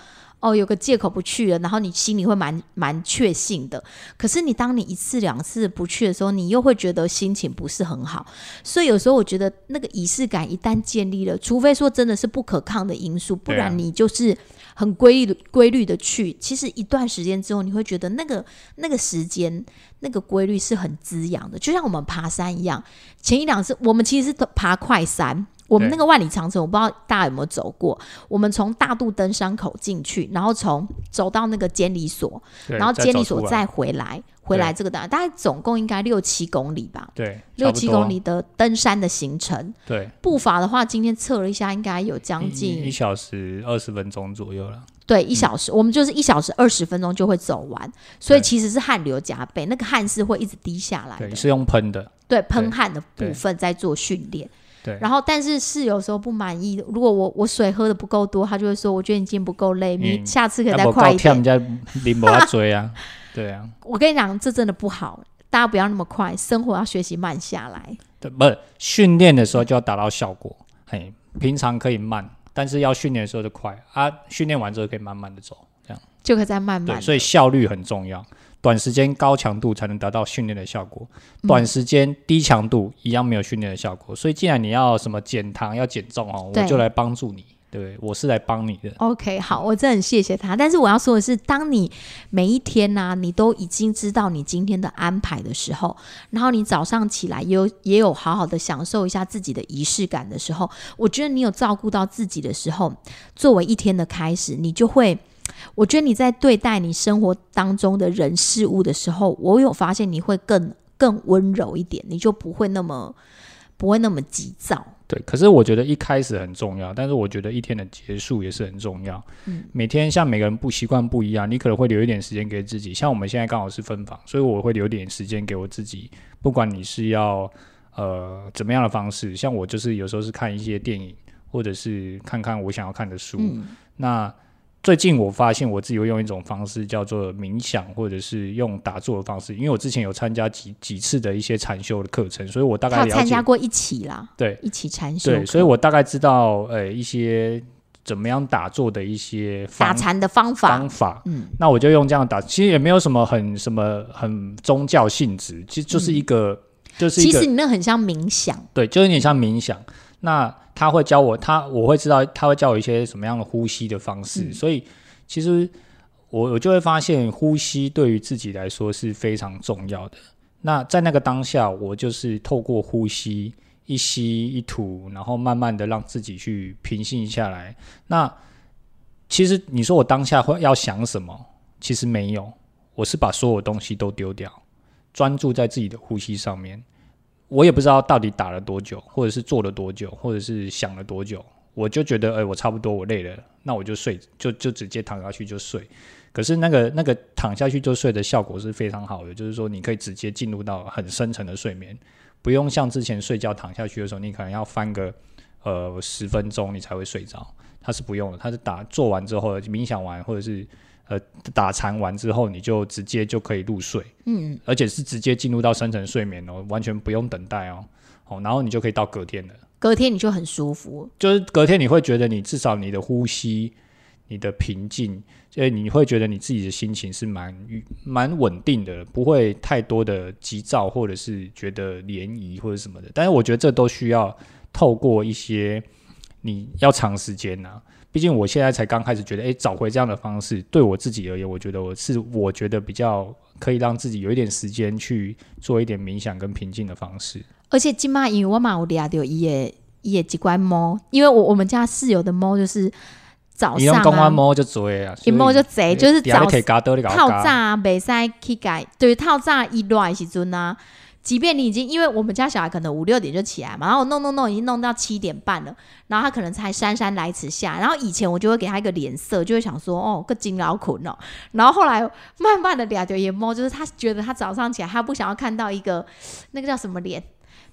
哦，有个借口不去了，然后你心里会蛮蛮确信的。可是你当你一次两次不去的时候，你又会觉得心情不是很好。所以有时候我觉得那个仪式感一旦建立了，除非说真的是不可抗的因素，不然你就是很规律的规律的去。其实一段时间之后，你会觉得那个那个时间。那个规律是很滋养的，就像我们爬山一样。前一两次我们其实是爬快山，我们那个万里长城，我不知道大家有没有走过。我们从大渡登山口进去，然后从走到那个监理所，然后监理所再回来，回来这个大大概总共应该六七公里吧？对，六七公里的登山的行程。对，步伐的话，今天测了一下，应该有将近一小时二十分钟左右了。对，一小时，我们就是一小时二十分钟就会走完，所以其实是汗流浃背，那个汗是会一直滴下来对，的。是用喷的，对，喷汗的部分在做训练。对。然后但是室友有时候不满意，如果我我水喝的不够多，他就会说，我觉得你今天不够累，你嗯。下次可以再快一点。高跳人家林博要追啊，对啊，我跟你讲，这真的不好，大家不要那么快，生活要学习慢下来。对，不是训练的时候就要达到效果，嘿，平常可以慢，但是要训练的时候就快啊，训练完之后可以慢慢的走，这样。就可以再慢慢对，所以效率很重要，短时间高强度才能达到训练的效果，嗯短时间低强度一样没有训练的效果，所以既然你要什么减糖要减重哦，我就来帮助你，对？我是来帮你的，OK，好，我真的很谢谢他。但是我要说的是，当你每一天呢、你都已经知道你今天的安排的时候，然后你早上起来也有也有好好的享受一下自己的仪式感的时候，我觉得你有照顾到自己的时候，作为一天的开始，你就会。我觉得你在对待你生活当中的人事物的时候，我有发现你会更更温柔一点，你就不会那么不会那么急躁。对。可是我觉得一开始很重要，但是我觉得一天的结束也是很重要。嗯每天像每个人不习惯不一样，你可能会留一点时间给自己。像我们现在刚好是分房，所以我会留点时间给我自己。不管你是要呃怎么样的方式，像我就是有时候是看一些电影，或者是看看我想要看的书。嗯那最近我发现我自己会用一种方式叫做冥想，或者是用打坐的方式，因为我之前有参加几几次的一些禅修的课程，所以我大概参加。过一起啦，对一起禅修，对，所以我大概知道呃一些怎么样打坐的一些方打禅的方法方，法。嗯，那我就用这样打，其实也没有什么很什么很宗教性质，其实就是一个、就是其实你那很像冥想，对，就有点像冥想。那他会教我，他我会知道他会教我一些什么样的呼吸的方式，嗯所以其实我我就会发现，呼吸对于自己来说是非常重要的。那在那个当下，我就是透过呼吸一吸一吐，然后慢慢的让自己去平静下来。那其实你说我当下会要想什么？其实没有，我是把所有东西都丢掉，专注在自己的呼吸上面。我也不知道到底打了多久，或者是做了多久，或者是想了多久，我就觉得，哎、我差不多，我累了，那我就睡，就就直接躺下去就睡。可是那个 那个躺下去就睡的效果是非常好的，就是说你可以直接进入到很深层的睡眠，不用像之前睡觉躺下去的时候，你可能要翻个呃十分钟你才会睡着。它是不用的，它是打做完之后冥想完或者是呃打禅完之后，你就直接就可以入睡。嗯，而且是直接进入到深层睡眠哦，完全不用等待哦，哦，然后你就可以到隔天了。隔天你就很舒服，就是隔天你会觉得你至少你的呼吸、你的平静，所以你会觉得你自己的心情是蛮愉蛮稳定的，不会太多的急躁或者是觉得涟漪或者什么的。但是我觉得这都需要透过一些你要长时间呐、毕竟我现在才刚开始觉得，哎，找回这样的方式，对我自己而言，我觉得我是我觉得比较可以让自己有一点时间去做一点冥想跟平静的方式。而且今嘛因为我嘛有抓到伊的伊的几关猫，因为我我们家室友的猫就是早上啊，公安猫就做啊，一猫就贼，就是早可以加多你搞透早啊，袂使去改，对，套炸一来的时阵啊，即便你已经，因为我们家小孩可能五六点就起来嘛，然后弄弄弄已经弄到七点半了，然后他可能才姗姗来迟下，然后以前我就会给他一个脸色，就会想说哦，个金老苦哦，然后后来慢慢的俩就眼猫，就是他觉得他早上起来他不想要看到一个那个叫什么脸，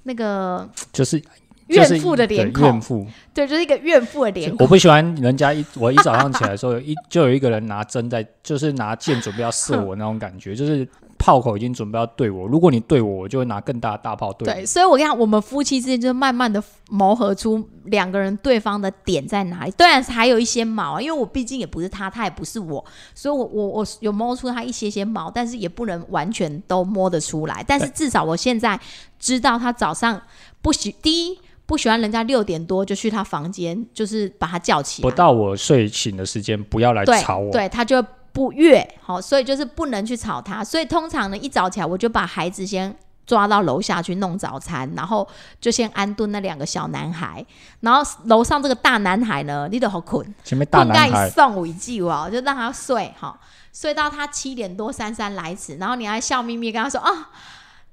那个就是怨妇的脸孔怨，妇。对，就是一个怨妇的脸孔。我不喜欢人家一我一早上起来的时候，有一就有一个人拿针在，就是拿剑准备要射我那种感觉，就是炮口已经准备要对我。如果你对我，我就会拿更大的大炮对。对，所以我跟你讲，我们夫妻之间就慢慢的磨合出两个人对方的点在哪里。当然还有一些毛，因为我毕竟也不是他，他也不是我，所以我我我有摸出他一些些毛，但是也不能完全都摸得出来。但是至少我现在知道他早上不喜第一不喜欢人家六点多就去他房间，就是把他叫起来，不到我睡醒的时间，不要来吵我。对，他就不悦，好，所以就是不能去吵他。所以通常呢，一早起来我就把孩子先抓到楼下去弄早餐，然后就先安顿那两个小男孩，然后楼上这个大男孩呢，你都好困，前面大困男孩，送我一句哦，就让他睡哈，睡到他七点多姗姗来迟，然后你还笑眯眯跟他说啊。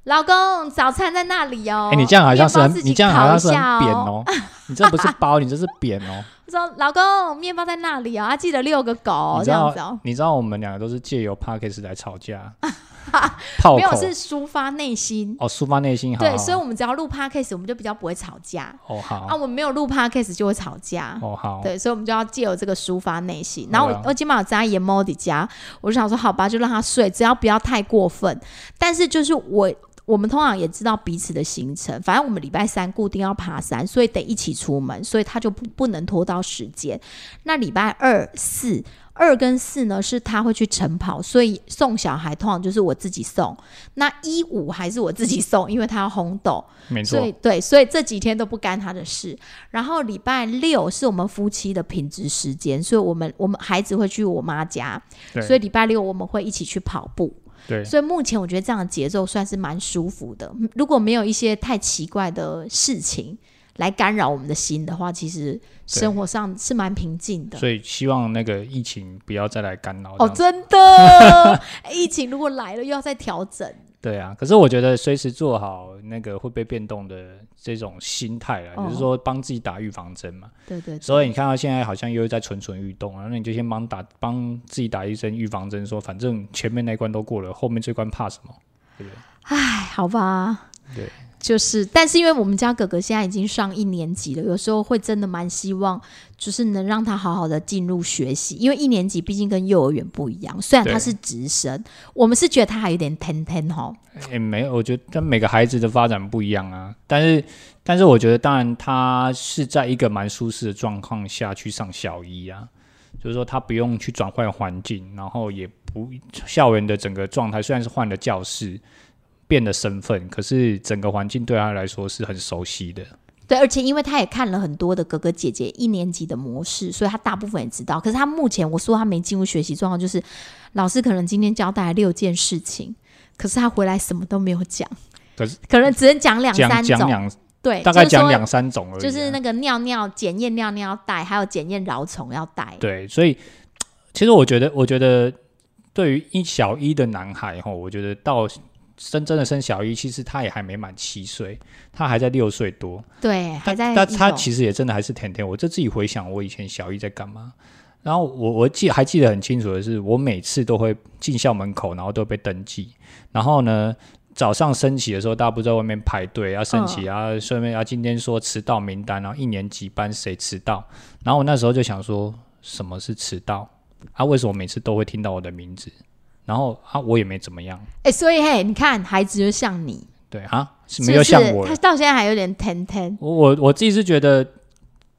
老公，早餐在那里哦。哎、你这样好像是你这样好像是很扁哦。你这不是包，你这是扁哦。我说老公，面包在那里哦，啊，记得遛个狗这样子哦。你知道我们两个都是借由 Parkes 来吵架，炮没有是抒发内心。哦，抒发内心好。对，所以我们只要录 podcast，我们就比较不会吵架。哦好啊，我们没有录 podcast 就会吵架。哦好，对，所以我们就要借由这个抒发内心。然后我、啊我今晚有在研猫的家，我就想说，好吧，就让他睡，只要不要太过分。但是就是我。我们通常也知道彼此的行程，反正我们礼拜三固定要爬山，所以得一起出门，所以他就不不能拖到时间。那礼拜二、四、二跟四呢，是他会去晨跑，所以送小孩通常就是我自己送。那一五还是我自己送，因为他要烘豆。没错所以，对，所以这几天都不干他的事。然后礼拜六是我们夫妻的品质时间，所以我们我们孩子会去我妈家，对所以礼拜六我们会一起去跑步。对所以目前我觉得这样的节奏算是蛮舒服的。如果没有一些太奇怪的事情来干扰我们的心的话，其实生活上是蛮平静的。所以希望那个疫情不要再来干扰。哦，真的，疫情如果来了，又要再调整。对啊，可是我觉得随时做好那个会被变动的这种心态啊，哦就是说帮自己打预防针嘛。对对对所以你看到现在好像又在蠢蠢欲动啊，那你就先帮打帮自己打一针预防针，说反正前面那关都过了，后面这关怕什么？对不对？唉，好吧。对，就是，但是因为我们家哥哥现在已经上一年级了，有时候会真的蛮希望，就是能让他好好的进入学习，因为一年级毕竟跟幼儿园不一样，虽然他是直升，我们是觉得他还有点天天哈，也、没有，我觉得但每个孩子的发展不一样啊。但是，但是我觉得，当然他是在一个蛮舒适的状况下去上小一啊，就是说他不用去转换环境，然后也不校园的整个状态虽然是换了教室，变了身份，可是整个环境对他来说是很熟悉的。对，而且因为他也看了很多的哥哥姐姐一年级的模式，所以他大部分也知道。可是他目前我说他没进入学习状况，就是老师可能今天交代了六件事情，可是他回来什么都没有讲，可是可能只能讲两讲三种，讲两对，大概讲两三种而已啊、就是那个尿尿检验尿尿要带，还有检验蛲虫要带。对，所以其实我觉得，我觉得对于一小一的男孩哈，我觉得到真真的生小一，其实他也还没满七岁，他还在六岁多。对，还在但他其实也真的还是甜甜。我这自己回想，我以前小一在干嘛？然后我我记还记得很清楚的是，我每次都会进校门口，然后都被登记。然后呢，早上升旗的时候，大家不是在外面排队要升旗啊，顺便啊今天说迟到名单，然后一年级班谁迟到。然后我那时候就想说，什么是迟到？啊，为什么每次都会听到我的名字？然后啊，我也没怎么样。哎、所以嘿，你看孩子就像你，对啊，是没有像我他到现在还有点疼疼。我我我自己是觉得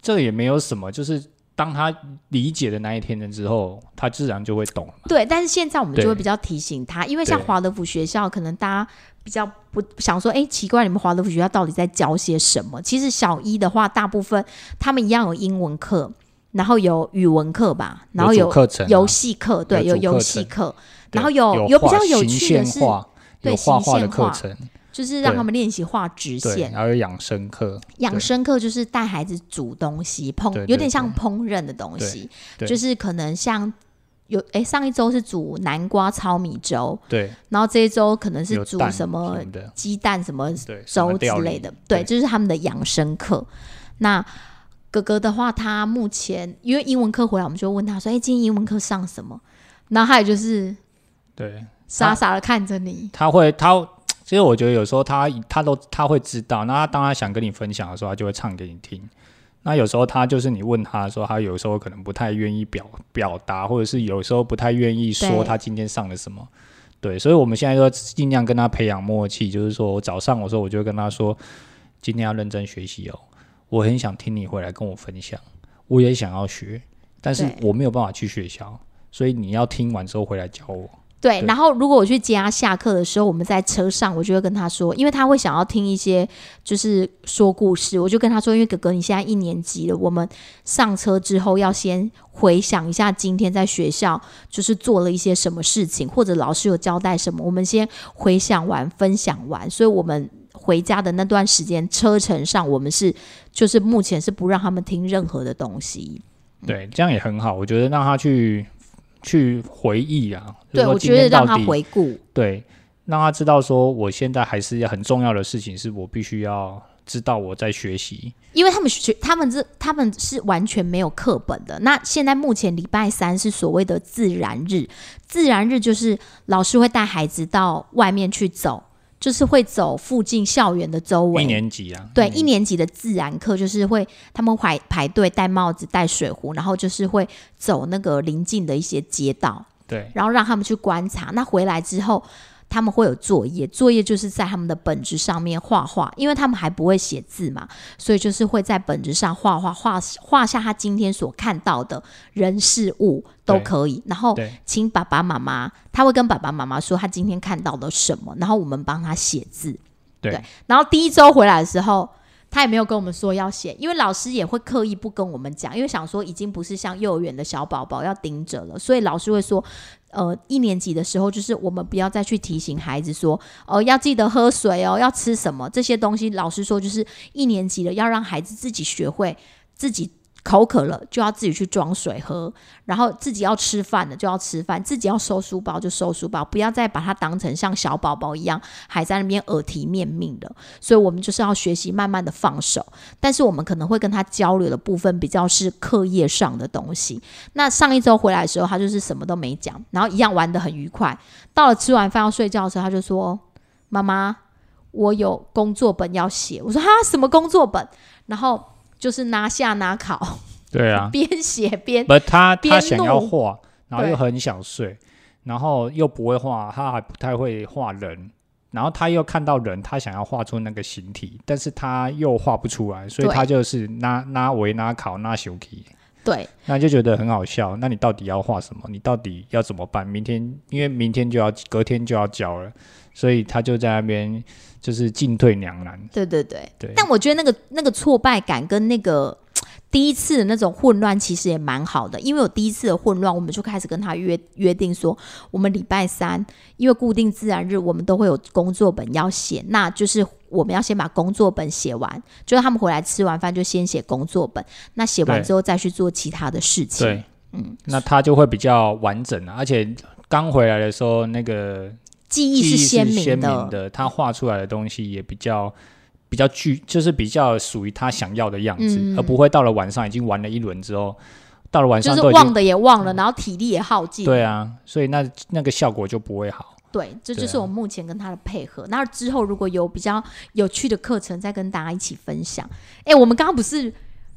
这个也没有什么，就是当他理解的那一天了之后，他自然就会懂了。对，但是现在我们就对会比较提醒他，因为像对华德福学校，可能大家比较不想说，哎，奇怪，你们华德福学校到底在教些什么？其实小一的话，大部分他们一样有英文课，然后有语文课吧，然后有课程啊游戏课，对，有游戏课，对然后有有有比较有趣的是，对有画画的课程，就是让他们练习画直对，线。然后有养生课，养生课就是带孩子煮东西，烹有点像烹饪的东西，就是可能像有诶，上一周是煮南瓜糙米粥，对，然后这一周可能是煮什么鸡蛋什么粥之类的，对，对这是他们的养生课。那哥哥的话，他目前因为英文课回来，我们就问他说：“哎、今天英文课上什么？”然后他也就是对，傻傻的看着你，他会他。其实我觉得有时候他他都他会知道，那他当他想跟你分享的时候，他就会唱给你听。那有时候他就是你问他说，他有时候可能不太愿意表表达，或者是有时候不太愿意说他今天上了什么。对，所以我们现在都尽量跟他培养默契，就是说我早上我说我就跟他说，今天要认真学习哦，我很想听你回来跟我分享，我也想要学，但是我没有办法去学校，所以你要听完之后回来教我。对，然后如果我去接他下课的时候，我们在车上，我就会跟他说，因为他会想要听一些就是说故事，我就跟他说，因为哥哥你现在一年级了，我们上车之后要先回想一下今天在学校就是做了一些什么事情，或者老师有交代什么，我们先回想完、分享完，所以我们。回家的那段时间，车程上我们是就是目前是不让他们听任何的东西。对，这样也很好。我觉得让他去去回忆啊，对，我觉得让他回顾。对，让他知道说我现在还是很重要的事情，是我必须要知道我在学习。因为他们学，他们这他们是完全没有课本的。那现在目前礼拜三是所谓的自然日，自然日就是老师会带孩子到外面去走，就是会走附近校园的周围。一年级啊，对，一年级的自然课就是会他们排排队，戴帽子，戴水壶，然后就是会走那个邻近的一些街道，对，然后让他们去观察。那回来之后。他们会有作业，作业就是在他们的本子上面画画，因为他们还不会写字嘛，所以就是会在本子上画画，画画下他今天所看到的人事物都可以。然后请爸爸妈妈，他会跟爸爸妈妈说他今天看到了什么，然后我们帮他写字。对，然后第一周回来的时候，他也没有跟我们说要写，因为老师也会刻意不跟我们讲，因为想说已经不是像幼儿园的小宝宝要盯着了，所以老师会说。呃，一年级的时候，就是我们不要再去提醒孩子说，哦，要记得喝水哦，要吃什么这些东西。老师说，就是一年级了，要让孩子自己学会自己。口渴了就要自己去装水喝，然后自己要吃饭了就要吃饭，自己要收书包就收书包，不要再把它当成像小宝宝一样还在那边耳提面命的。所以，我们就是要学习慢慢的放手。但是，我们可能会跟他交流的部分比较是课业上的东西。那上一周回来的时候，他就是什么都没讲，然后一样玩的很愉快。到了吃完饭要睡觉的时候，他就说：“妈妈，我有工作本要写。”我说：“哈，什么工作本？”然后。就是拿下拿考，对啊，边写边不，他他想要画，然后又很想睡，然后又不会画，他还不太会画人，然后他又看到人，他想要画出那个形体，但是他又画不出来，所以他就是拿拿维拿考拿修题，对，那就觉得很好笑。那你到底要画什么？你到底要怎么办？明天因为明天就要隔天就要交了，所以他就在那边。就是进退两难。对对对，对。但我觉得那个那个挫败感跟那个第一次的那种混乱，其实也蛮好的。因为有第一次的混乱，我们就开始跟他约约定说，我们礼拜三因为固定自然日，我们都会有工作本要写，那就是我们要先把工作本写完，就是他们回来吃完饭就先写工作本，那写完之后再去做其他的事情。对，嗯，那他就会比较完整啊。而且刚回来的时候，那个。记忆是鲜明的，他画出来的东西也比较比较具，就是比较属于他想要的样子，而不会到了晚上已经玩了一轮之后，到了晚上就是忘的也忘了，然后体力也耗尽。对啊，所以那那个效果就不会好。对，这就是我目前跟他的配合。那之后如果有比较有趣的课程，再跟大家一起分享。哎，我们刚刚不是。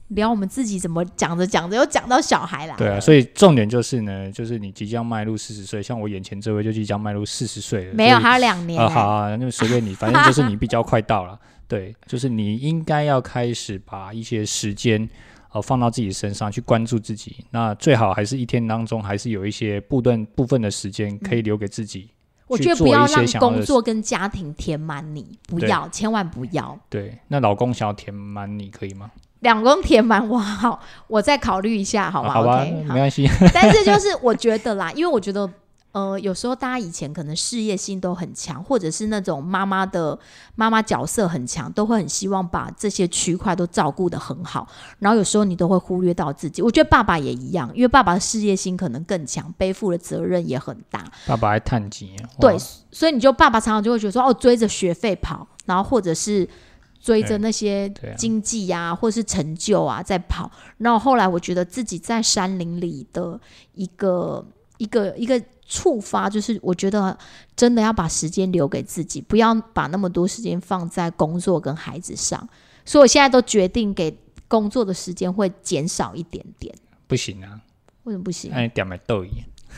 聊我们自己怎么讲着讲着又讲到小孩啦。对啊，所以重点就是呢，就是你即将迈入四十岁，像我眼前这位就即将迈入四十岁了。没有，还有两年。啊，好啊，那随便你，反正就是你比较快到了。对，就是你应该要开始把一些时间呃放到自己身上去关注自己。那最好还是一天当中还是有一些部分部分的时间可以留给自己。我觉得不要让工作跟家庭填满你，不要，千万不要。对，那老公想要填满你可以吗？两公填满我好，我再考虑一下，好吗？好吧，没关系。但是就是我觉得啦，因为我觉得，呃，有时候大家以前可能事业心都很强，或者是那种妈妈的妈妈角色很强，都会很希望把这些区块都照顾得很好。然后有时候你都会忽略到自己。我觉得爸爸也一样，因为爸爸的事业心可能更强，背负的责任也很大。爸爸还探级，对，所以你就爸爸常常就会觉得说，哦，追着学费跑，然后或者是。追着那些经济呀，或是成就啊，在跑。然后后来，我觉得自己在山林里的一个一个一个触发，就是我觉得真的要把时间留给自己，不要把那么多时间放在工作跟孩子上。所以我现在都决定给工作的时间会减少一点点。不行啊？为什么不行？哎，点买豆一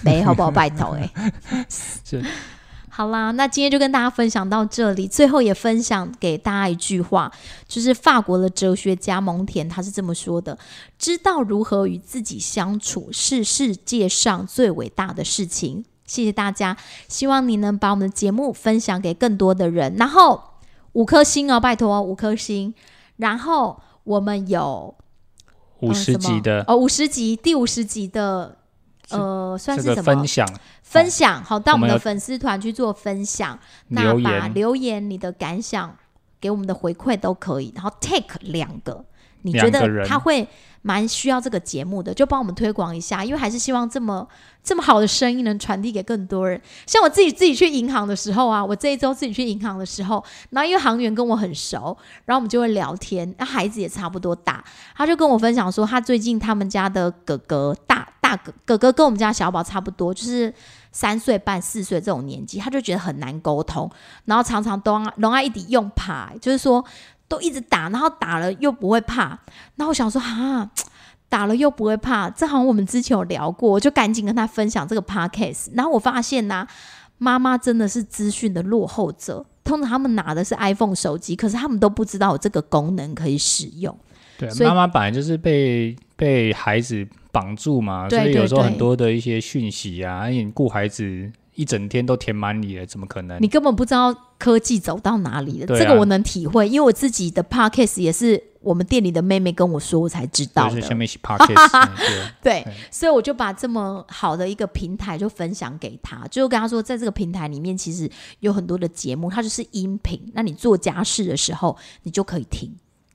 没好不好？拜托哎，是。好啦，那今天就跟大家分享到这里。最后也分享给大家一句话，就是法国的哲学家蒙田他是这么说的：“知道如何与自己相处，是世界上最伟大的事情。”谢谢大家，希望你能把我们的节目分享给更多的人。然后五颗星哦，拜托五颗星。然后我们有五十集的哦，五十集第五十集的。呃，算是什么分享？分享好，到我们的粉丝团去做分享，那把留言你的感想给我们的回馈都可以，然后 take 两个，你觉得他会蛮需要这个节目的，就帮我们推广一下，因为还是希望这么这么好的声音能传递给更多人。像我自己自己去银行的时候啊，我这一周自己去银行的时候，然后因为行员跟我很熟，然后我们就会聊天，那孩子也差不多大，他就跟我分享说，他最近他们家的哥哥大大哥哥哥跟我们家小宝差不多，就是三岁半四岁这种年纪，他就觉得很难沟通，然后常常都龙爱一直用怕，就是说都一直打，然后打了又不会怕，然后我想说哈。打了又不会怕，这好像我们之前有聊过，我就赶紧跟他分享这个 podcast。然后我发现呐、妈妈真的是资讯的落后者。通常他们拿的是 iPhone 手机，可是他们都不知道有这个功能可以使用。对，妈妈本来就是被被孩子绑住嘛，所以有时候很多的一些讯息啊，你顾孩子一整天都填满你了，怎么可能你？根本不知道科技走到哪里了。啊这个我能体会，因为我自己的 podcast 也是我们店里的妹妹跟我说，我才知道的。就是下面一起 podcast，嗯 对对对，所以我就把这么好的一个平台就分享给他，就跟他说，在这个平台里面其实有很多的节目，它就是音频，那你做家事的时候你就可以听。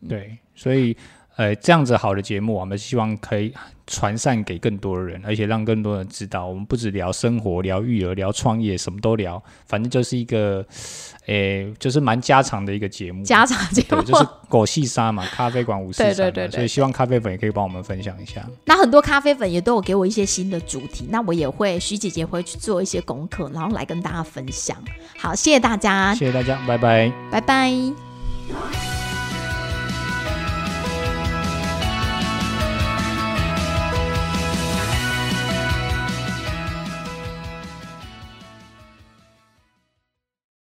对，所以呃，这样子好的节目，我们希望可以传散给更多的人，而且让更多人知道，我们不止聊生活、聊育儿、聊创业，什么都聊，反正就是一个，诶、就是蛮家常的一个节目。家常节目对，就是狗细沙嘛，咖啡馆五四三嘛，对对对对所以希望咖啡粉也可以帮我们分享一下。那很多咖啡粉也都有给我一些新的主题，那我也会徐姐姐会去做一些功课，然后来跟大家分享。好，谢谢大家，谢谢大家，拜拜。拜拜。